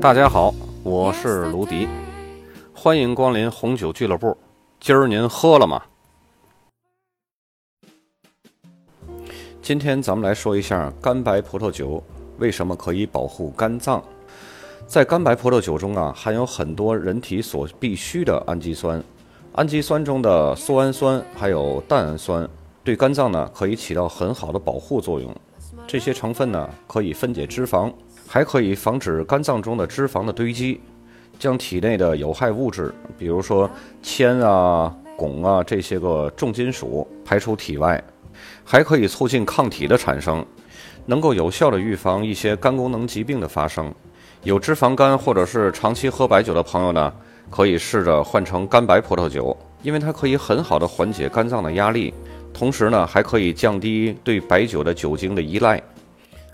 大家好，我是卢迪，欢迎光临红酒俱乐部。今儿您喝了吗？今天咱们来说一下干白葡萄酒为什么可以保护肝脏。在干白葡萄酒中啊，含有很多人体所必需的氨基酸。氨基酸中的缩氨酸还有蛋氨酸，对肝脏呢可以起到很好的保护作用。这些成分呢可以分解脂肪。还可以防止肝脏中的脂肪的堆积，将体内的有害物质，比如说铅啊、汞啊这些个重金属排出体外，还可以促进抗体的产生，能够有效的预防一些肝功能疾病的发生。有脂肪肝或者是长期喝白酒的朋友呢，可以试着换成干白葡萄酒，因为它可以很好的缓解肝脏的压力，同时呢还可以降低对白酒的酒精的依赖。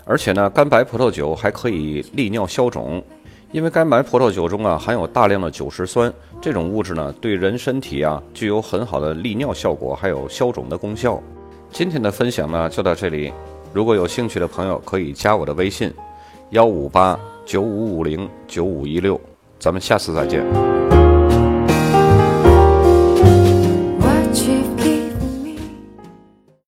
而且呢，干白葡萄酒还可以利尿消肿，因为干白葡萄酒中啊含有大量的酒石酸，这种物质呢对人身体啊具有很好的利尿效果，还有消肿的功效。今天的分享呢就到这里，如果有兴趣的朋友可以加我的微信：幺五八九五五零九五一六，咱们下次再见。